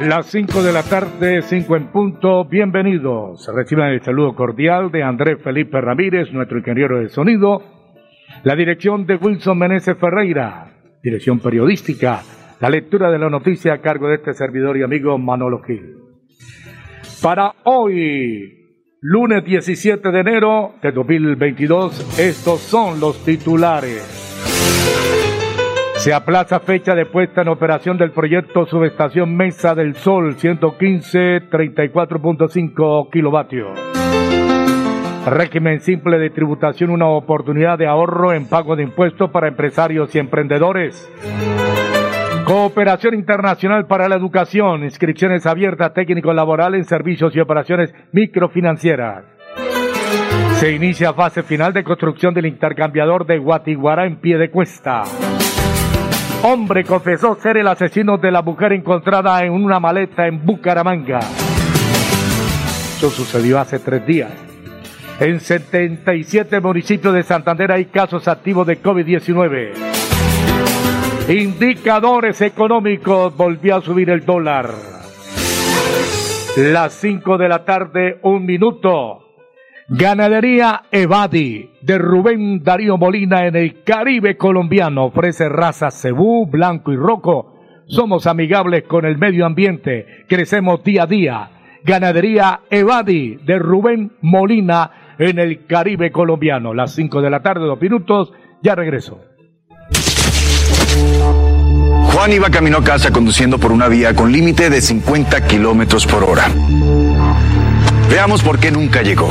Las 5 de la tarde, 5 en punto. Bienvenidos. Reciban el saludo cordial de Andrés Felipe Ramírez, nuestro ingeniero de sonido. La dirección de Wilson Meneses Ferreira. Dirección periodística. La lectura de la noticia a cargo de este servidor y amigo Manolo Gil. Para hoy, lunes 17 de enero de 2022, estos son los titulares. Se aplaza fecha de puesta en operación del proyecto Subestación Mesa del Sol 115 34.5 kilovatios. Régimen simple de tributación, una oportunidad de ahorro en pago de impuestos para empresarios y emprendedores. Cooperación Internacional para la Educación, inscripciones abiertas técnico laboral en servicios y operaciones microfinancieras. Se inicia fase final de construcción del intercambiador de Guatiguara en pie de cuesta. Hombre confesó ser el asesino de la mujer encontrada en una maleta en Bucaramanga. Eso sucedió hace tres días. En 77 municipios de Santander hay casos activos de COVID-19. Indicadores económicos volvió a subir el dólar. Las 5 de la tarde, un minuto. Ganadería Evadi de Rubén Darío Molina en el Caribe colombiano ofrece razas cebú, blanco y roco. Somos amigables con el medio ambiente, crecemos día a día. Ganadería Evadi de Rubén Molina en el Caribe colombiano. Las 5 de la tarde, dos minutos, ya regreso. Juan iba camino a casa conduciendo por una vía con límite de 50 kilómetros por hora. Veamos por qué nunca llegó.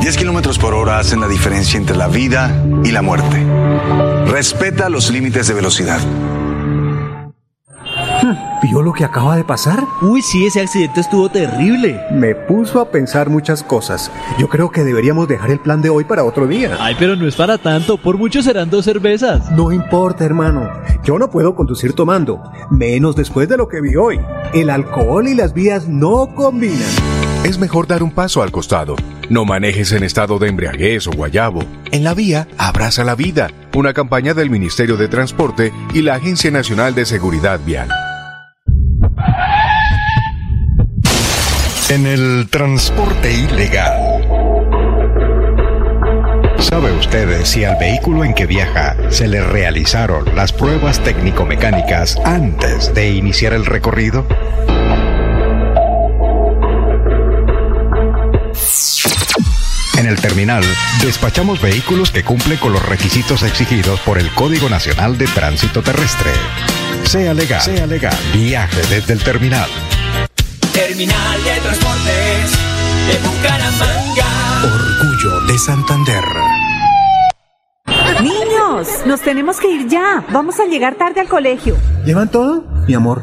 10 kilómetros por hora hacen la diferencia entre la vida y la muerte. Respeta los límites de velocidad. ¿Vio lo que acaba de pasar? Uy, sí, ese accidente estuvo terrible. Me puso a pensar muchas cosas. Yo creo que deberíamos dejar el plan de hoy para otro día. Ay, pero no es para tanto. Por mucho serán dos cervezas. No importa, hermano. Yo no puedo conducir tomando. Menos después de lo que vi hoy. El alcohol y las vías no combinan. Es mejor dar un paso al costado. No manejes en estado de embriaguez o guayabo. En la vía, abraza la vida. Una campaña del Ministerio de Transporte y la Agencia Nacional de Seguridad Vial. En el transporte ilegal. ¿Sabe usted si al vehículo en que viaja se le realizaron las pruebas técnico-mecánicas antes de iniciar el recorrido? En el terminal, despachamos vehículos que cumplen con los requisitos exigidos por el Código Nacional de Tránsito Terrestre. Sea legal, sea legal, viaje desde el terminal. Terminal de Transportes de Bucaramanga. Orgullo de Santander. Niños, nos tenemos que ir ya. Vamos a llegar tarde al colegio. ¿Llevan todo? Mi amor,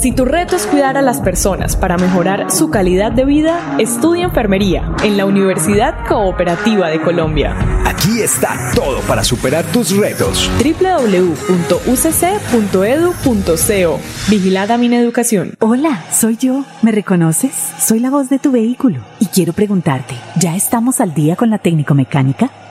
Si tu reto es cuidar a las personas para mejorar su calidad de vida, estudia enfermería en la Universidad Cooperativa de Colombia. Aquí está todo para superar tus retos. www.ucc.edu.co Vigilada mi educación. Hola, soy yo. ¿Me reconoces? Soy la voz de tu vehículo y quiero preguntarte, ¿ya estamos al día con la técnico mecánica?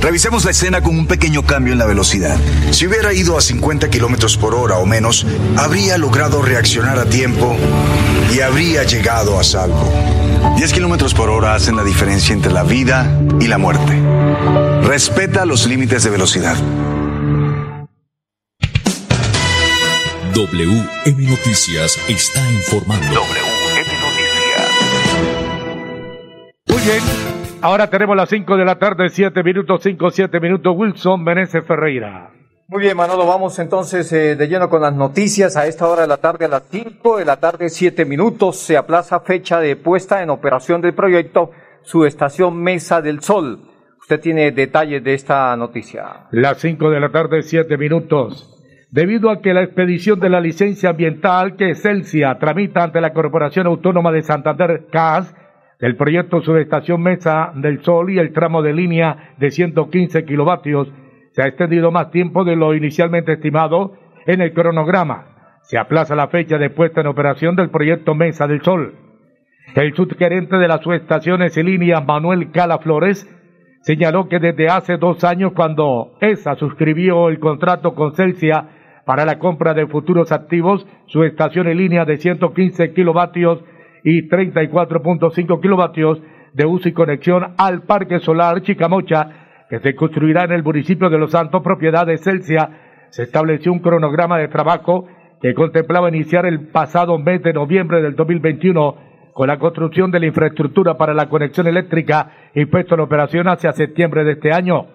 Revisemos la escena con un pequeño cambio en la velocidad. Si hubiera ido a 50 kilómetros por hora o menos, habría logrado reaccionar a tiempo y habría llegado a salvo. 10 kilómetros por hora hacen la diferencia entre la vida y la muerte. Respeta los límites de velocidad. WM Noticias está informando. WM Noticias. Muy bien. Ahora tenemos las 5 de la tarde, 7 minutos, 5, 7 minutos. Wilson Meneses Ferreira. Muy bien, Manolo, vamos entonces eh, de lleno con las noticias. A esta hora de la tarde, a las 5 de la tarde, 7 minutos, se aplaza fecha de puesta en operación del proyecto Subestación Mesa del Sol. Usted tiene detalles de esta noticia. Las 5 de la tarde, 7 minutos. Debido a que la expedición de la licencia ambiental que Celsia tramita ante la Corporación Autónoma de Santander, CAS, del proyecto Subestación Mesa del Sol y el tramo de línea de 115 kilovatios, se ha extendido más tiempo de lo inicialmente estimado en el cronograma. Se aplaza la fecha de puesta en operación del proyecto Mesa del Sol. El subgerente de las subestaciones y líneas, Manuel Cala Flores, señaló que desde hace dos años, cuando ESA suscribió el contrato con Celsia para la compra de futuros activos, su estación en línea de 115 kilovatios y 34.5 kilovatios de uso y conexión al Parque Solar Chicamocha, que se construirá en el municipio de Los Santos, propiedad de Celsia, se estableció un cronograma de trabajo que contemplaba iniciar el pasado mes de noviembre del 2021 con la construcción de la infraestructura para la conexión eléctrica y puesto en operación hacia septiembre de este año.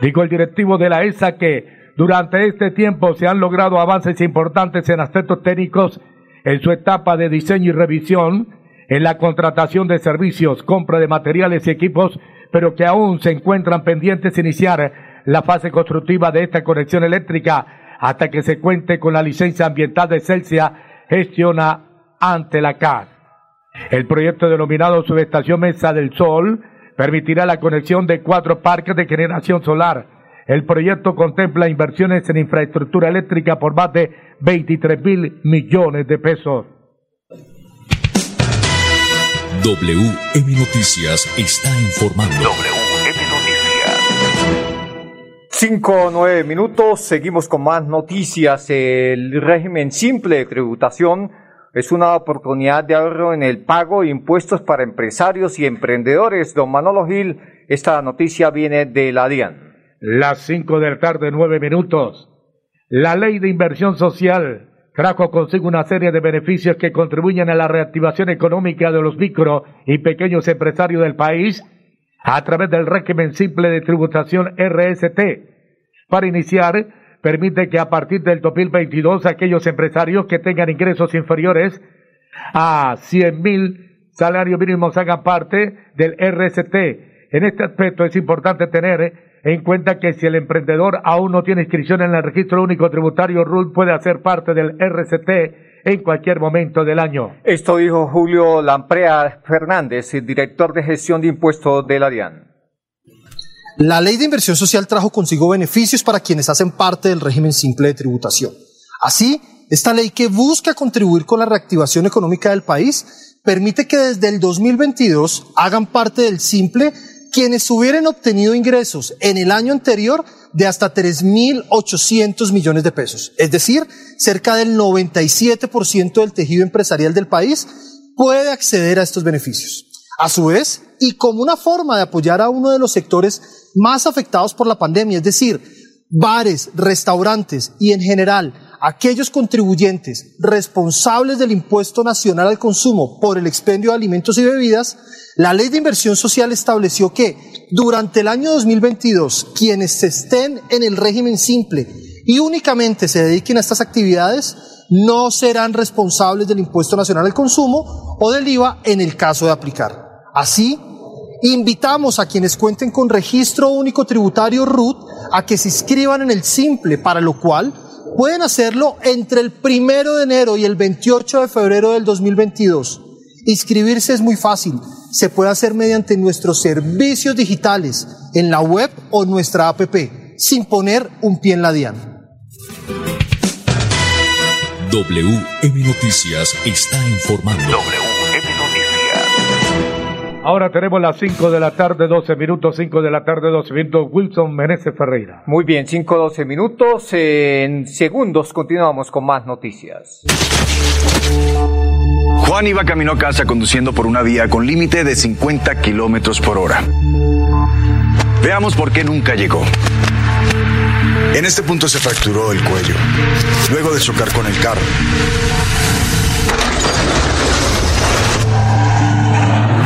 Dijo el directivo de la ESA que durante este tiempo se han logrado avances importantes en aspectos técnicos en su etapa de diseño y revisión, en la contratación de servicios, compra de materiales y equipos, pero que aún se encuentran pendientes iniciar la fase constructiva de esta conexión eléctrica hasta que se cuente con la licencia ambiental de Celsia gestiona ante la CAS. El proyecto denominado Subestación Mesa del Sol permitirá la conexión de cuatro parques de generación solar. El proyecto contempla inversiones en infraestructura eléctrica por más de 23 mil millones de pesos. WM Noticias está informando. WM Noticias. Cinco o nueve minutos, seguimos con más noticias. El régimen simple de tributación es una oportunidad de ahorro en el pago de impuestos para empresarios y emprendedores. Don Manolo Gil, esta noticia viene de la DIAN. Las cinco de la tarde, nueve minutos. La ley de inversión social trajo consigo una serie de beneficios que contribuyen a la reactivación económica de los micro y pequeños empresarios del país a través del régimen simple de tributación RST. Para iniciar, permite que a partir del 2022 aquellos empresarios que tengan ingresos inferiores a 100 mil salarios mínimos hagan parte del RST. En este aspecto es importante tener en cuenta que si el emprendedor aún no tiene inscripción en el registro único tributario RUL puede hacer parte del RCT en cualquier momento del año. Esto dijo Julio Lamprea Fernández, el director de gestión de impuestos de la DIAN. La ley de inversión social trajo consigo beneficios para quienes hacen parte del régimen simple de tributación. Así, esta ley que busca contribuir con la reactivación económica del país permite que desde el 2022 hagan parte del simple quienes hubieran obtenido ingresos en el año anterior de hasta 3.800 millones de pesos. Es decir, cerca del 97% del tejido empresarial del país puede acceder a estos beneficios. A su vez, y como una forma de apoyar a uno de los sectores más afectados por la pandemia, es decir, bares, restaurantes y en general aquellos contribuyentes responsables del impuesto nacional al consumo por el expendio de alimentos y bebidas, la ley de inversión social estableció que durante el año 2022 quienes estén en el régimen simple y únicamente se dediquen a estas actividades no serán responsables del impuesto nacional al consumo o del IVA en el caso de aplicar. Así, invitamos a quienes cuenten con registro único tributario RUT a que se inscriban en el simple, para lo cual pueden hacerlo entre el primero de enero y el 28 de febrero del 2022. Inscribirse es muy fácil. Se puede hacer mediante nuestros servicios digitales en la web o nuestra app, sin poner un pie en la DIAN. WM Noticias está informando. Ahora tenemos las 5 de la tarde, 12 minutos, 5 de la tarde, 12 minutos. Wilson Meneses Ferreira. Muy bien, 5, 12 minutos. En segundos continuamos con más noticias. Juan iba camino a casa conduciendo por una vía con límite de 50 kilómetros por hora. Veamos por qué nunca llegó. En este punto se fracturó el cuello, luego de chocar con el carro.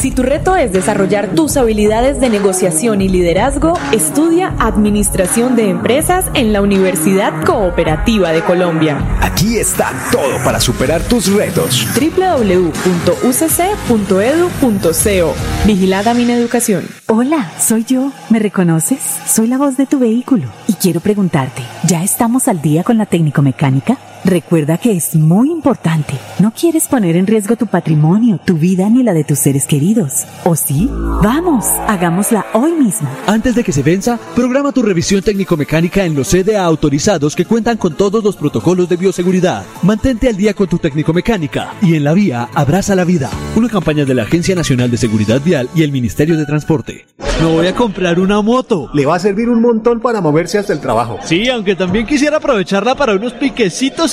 Si tu reto es desarrollar tus habilidades de negociación y liderazgo, estudia Administración de Empresas en la Universidad Cooperativa de Colombia. Aquí está todo para superar tus retos. www.ucc.edu.co Vigilada Mineducación. Hola, soy yo. ¿Me reconoces? Soy la voz de tu vehículo y quiero preguntarte, ¿ya estamos al día con la técnico mecánica? Recuerda que es muy importante. No quieres poner en riesgo tu patrimonio, tu vida ni la de tus seres queridos. ¿O sí? Vamos, hagámosla hoy mismo. Antes de que se venza, programa tu revisión técnico-mecánica en los CDA autorizados que cuentan con todos los protocolos de bioseguridad. Mantente al día con tu técnico-mecánica y en la vía abraza la vida. Una campaña de la Agencia Nacional de Seguridad Vial y el Ministerio de Transporte. Me voy a comprar una moto. Le va a servir un montón para moverse hasta el trabajo. Sí, aunque también quisiera aprovecharla para unos piquecitos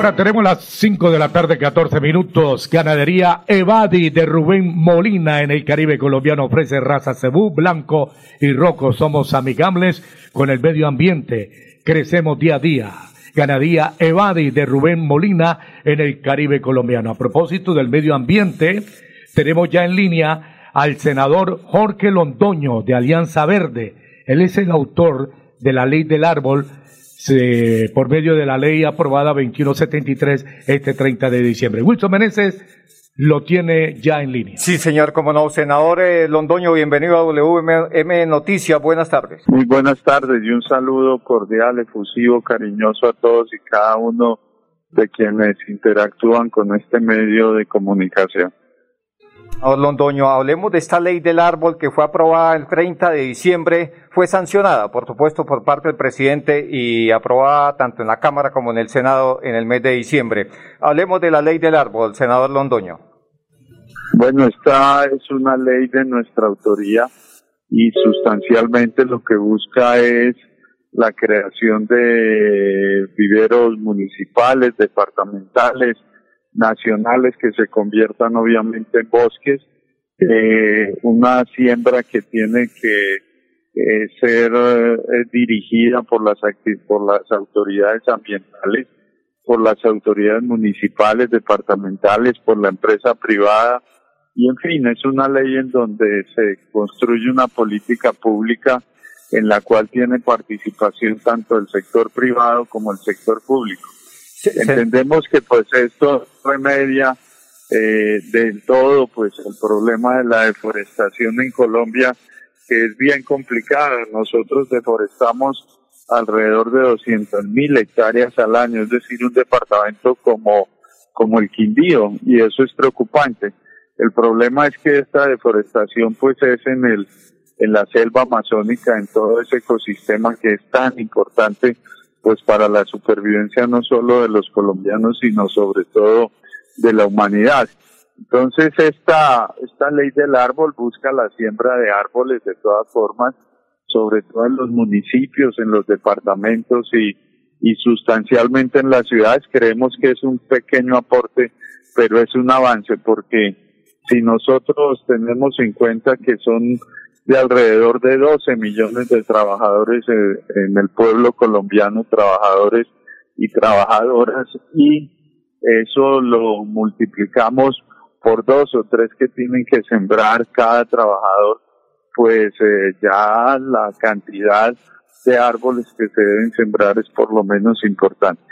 Ahora tenemos las 5 de la tarde, 14 minutos. Ganadería Evadi de Rubén Molina en el Caribe colombiano ofrece raza cebú, blanco y rojo. Somos amigables con el medio ambiente. Crecemos día a día. Ganadía Evadi de Rubén Molina en el Caribe colombiano. A propósito del medio ambiente, tenemos ya en línea al senador Jorge Londoño de Alianza Verde. Él es el autor de la ley del árbol por medio de la ley aprobada 2173 este 30 de diciembre. Wilson Meneses lo tiene ya en línea. Sí, señor, como no. Senador eh, Londoño, bienvenido a WM Noticias. Buenas tardes. Muy buenas tardes y un saludo cordial, efusivo, cariñoso a todos y cada uno de quienes interactúan con este medio de comunicación. Londoño, hablemos de esta ley del árbol que fue aprobada el 30 de diciembre, fue sancionada, por supuesto, por parte del presidente y aprobada tanto en la Cámara como en el Senado en el mes de diciembre. Hablemos de la ley del árbol, senador Londoño. Bueno, esta es una ley de nuestra autoría y sustancialmente lo que busca es la creación de viveros municipales, departamentales, nacionales que se conviertan obviamente en bosques, eh, una siembra que tiene que ser eh, dirigida por las, por las autoridades ambientales, por las autoridades municipales, departamentales, por la empresa privada, y en fin, es una ley en donde se construye una política pública en la cual tiene participación tanto el sector privado como el sector público. Entendemos que pues esto remedia eh, del todo pues el problema de la deforestación en Colombia que es bien complicada. Nosotros deforestamos alrededor de 200 mil hectáreas al año, es decir, un departamento como, como el Quindío y eso es preocupante. El problema es que esta deforestación pues es en el en la selva amazónica, en todo ese ecosistema que es tan importante pues para la supervivencia no solo de los colombianos, sino sobre todo de la humanidad. Entonces esta, esta ley del árbol busca la siembra de árboles de todas formas, sobre todo en los municipios, en los departamentos y, y sustancialmente en las ciudades. Creemos que es un pequeño aporte, pero es un avance porque si nosotros tenemos en cuenta que son de alrededor de 12 millones de trabajadores eh, en el pueblo colombiano, trabajadores y trabajadoras, y eso lo multiplicamos por dos o tres que tienen que sembrar cada trabajador, pues eh, ya la cantidad de árboles que se deben sembrar es por lo menos importante.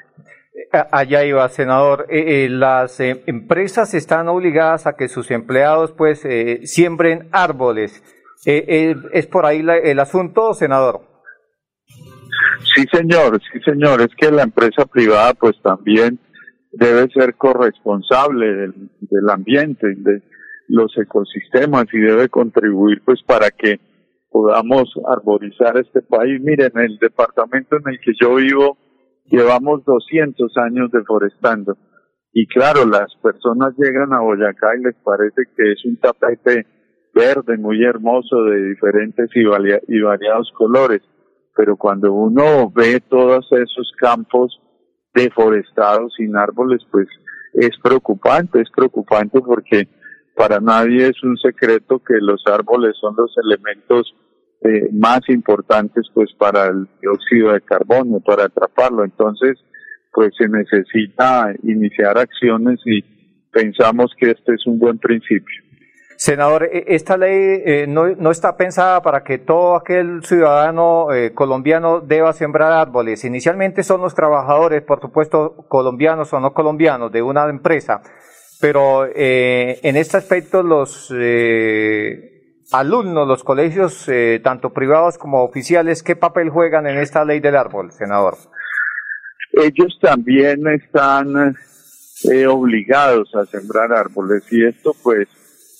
Allá iba, senador. Eh, las empresas están obligadas a que sus empleados pues siembren árboles. Eh, eh, ¿Es por ahí el asunto, senador? Sí, señor, sí, señor. Es que la empresa privada pues también debe ser corresponsable del, ambiente, de los ecosistemas y debe contribuir pues para que podamos arborizar este país. Miren, en el departamento en el que yo vivo llevamos 200 años deforestando y claro, las personas llegan a Boyacá y les parece que es un tapete verde, muy hermoso, de diferentes y, y variados colores. Pero cuando uno ve todos esos campos deforestados sin árboles, pues es preocupante, es preocupante porque para nadie es un secreto que los árboles son los elementos eh, más importantes pues para el dióxido de carbono, para atraparlo. Entonces, pues se necesita iniciar acciones y pensamos que este es un buen principio. Senador, e, esta ley eh, no, no, está pensada para que todo aquel ciudadano eh, colombiano deba sembrar árboles. Inicialmente son los trabajadores, por supuesto, colombianos o no colombianos, de una empresa. Pero eh, en este aspecto los alumnos, los colegios, tanto privados como oficiales, ¿qué papel juegan en esta ley del árbol, senador? Ellos también están obligados a sembrar árboles y esto pues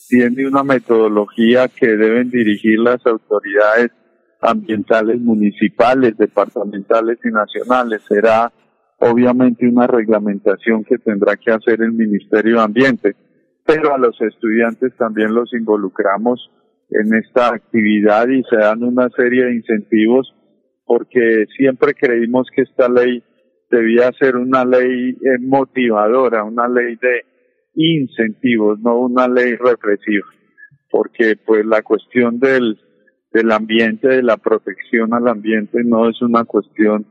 tiene una metodología que deben dirigir las autoridades ambientales municipales, departamentales y nacionales. Será obviamente una reglamentación que tendrá que hacer el Ministerio de Ambiente, pero a los estudiantes también los involucramos en esta actividad y se dan una serie de incentivos porque siempre creímos que esta ley debía ser una ley eh, motivadora, una ley de incentivos, no una ley represiva, porque pues la cuestión del, del ambiente, de la protección al ambiente no es una cuestión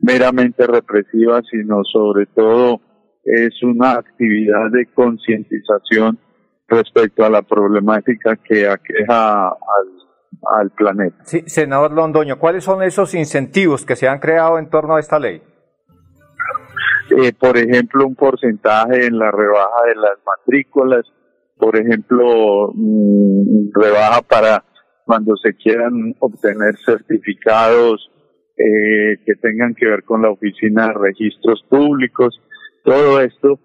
meramente represiva, sino sobre todo es una actividad de concientización respecto a la problemática que aqueja al, al planeta. Sí, senador Londoño, ¿cuáles son esos incentivos que se han creado en torno a esta ley? Eh, por ejemplo, un porcentaje en la rebaja de las matrículas, por ejemplo, mm, rebaja para cuando se quieran obtener certificados eh, que tengan que ver con la oficina de registros públicos, todo esto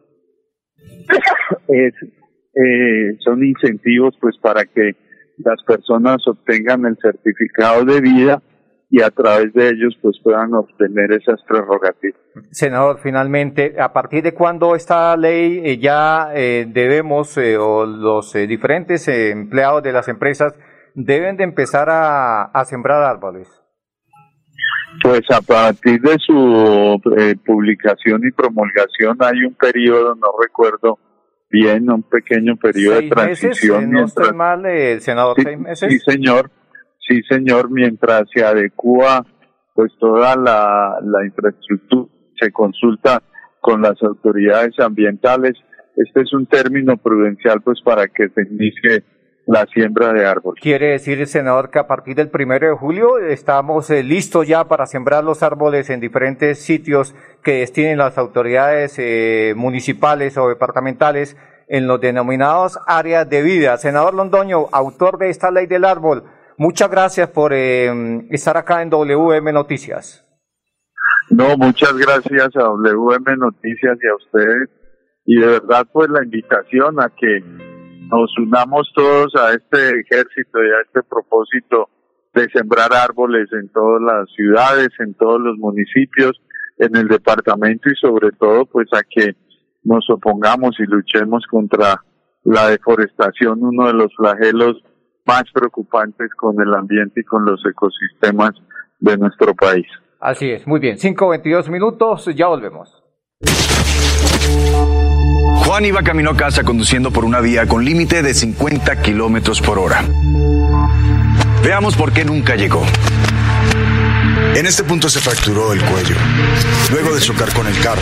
es, eh, son incentivos pues para que las personas obtengan el certificado de vida y a través de ellos pues puedan obtener esas prerrogativas. Senador, finalmente, ¿a partir de cuándo esta ley eh, ya eh, debemos eh, o los diferentes empleados de las empresas deben de empezar a, a, sembrar árboles? Pues a partir de su publicación y promulgación hay un periodo, no recuerdo bien, un pequeño periodo de transición. Meses, no estoy mal, senador, sí, seis meses. Sí, señor Sí, señor, mientras se adecua pues toda la, la infraestructura, se consulta con las autoridades ambientales. Este es un término prudencial pues para que se inicie la siembra de árboles. Quiere decir, senador, que a partir del primero de julio estamos eh, listos ya para sembrar los árboles en diferentes sitios que destinen las autoridades eh, municipales o departamentales en los denominados áreas de vida. Senador Londoño, autor de esta ley del árbol, Muchas gracias por eh, estar acá en WM Noticias. No, muchas gracias a WM Noticias y a ustedes. Y de verdad, pues la invitación a que nos unamos todos a este ejército y a este propósito de sembrar árboles en todas las ciudades, en todos los municipios, en el departamento y sobre todo pues a que nos opongamos y luchemos contra la deforestación, uno de los flagelos más preocupantes con el ambiente y con los ecosistemas de nuestro país. Así es, muy bien. 5.22 minutos, ya volvemos. Juan iba camino a casa conduciendo por una vía con límite de 50 kilómetros por hora. Veamos por qué nunca llegó. En este punto se fracturó el cuello, luego de chocar con el carro.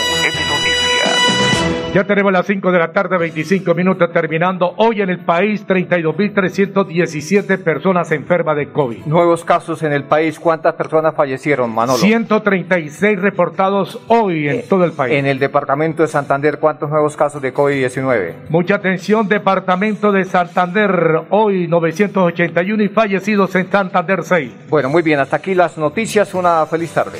Ya tenemos las 5 de la tarde, 25 minutos terminando. Hoy en el país, 32.317 personas enfermas de COVID. Nuevos casos en el país. ¿Cuántas personas fallecieron, Manolo? 136 reportados hoy en todo el país. En el departamento de Santander, ¿cuántos nuevos casos de COVID-19? Mucha atención, departamento de Santander. Hoy 981 y fallecidos en Santander 6. Bueno, muy bien. Hasta aquí las noticias. Una feliz tarde.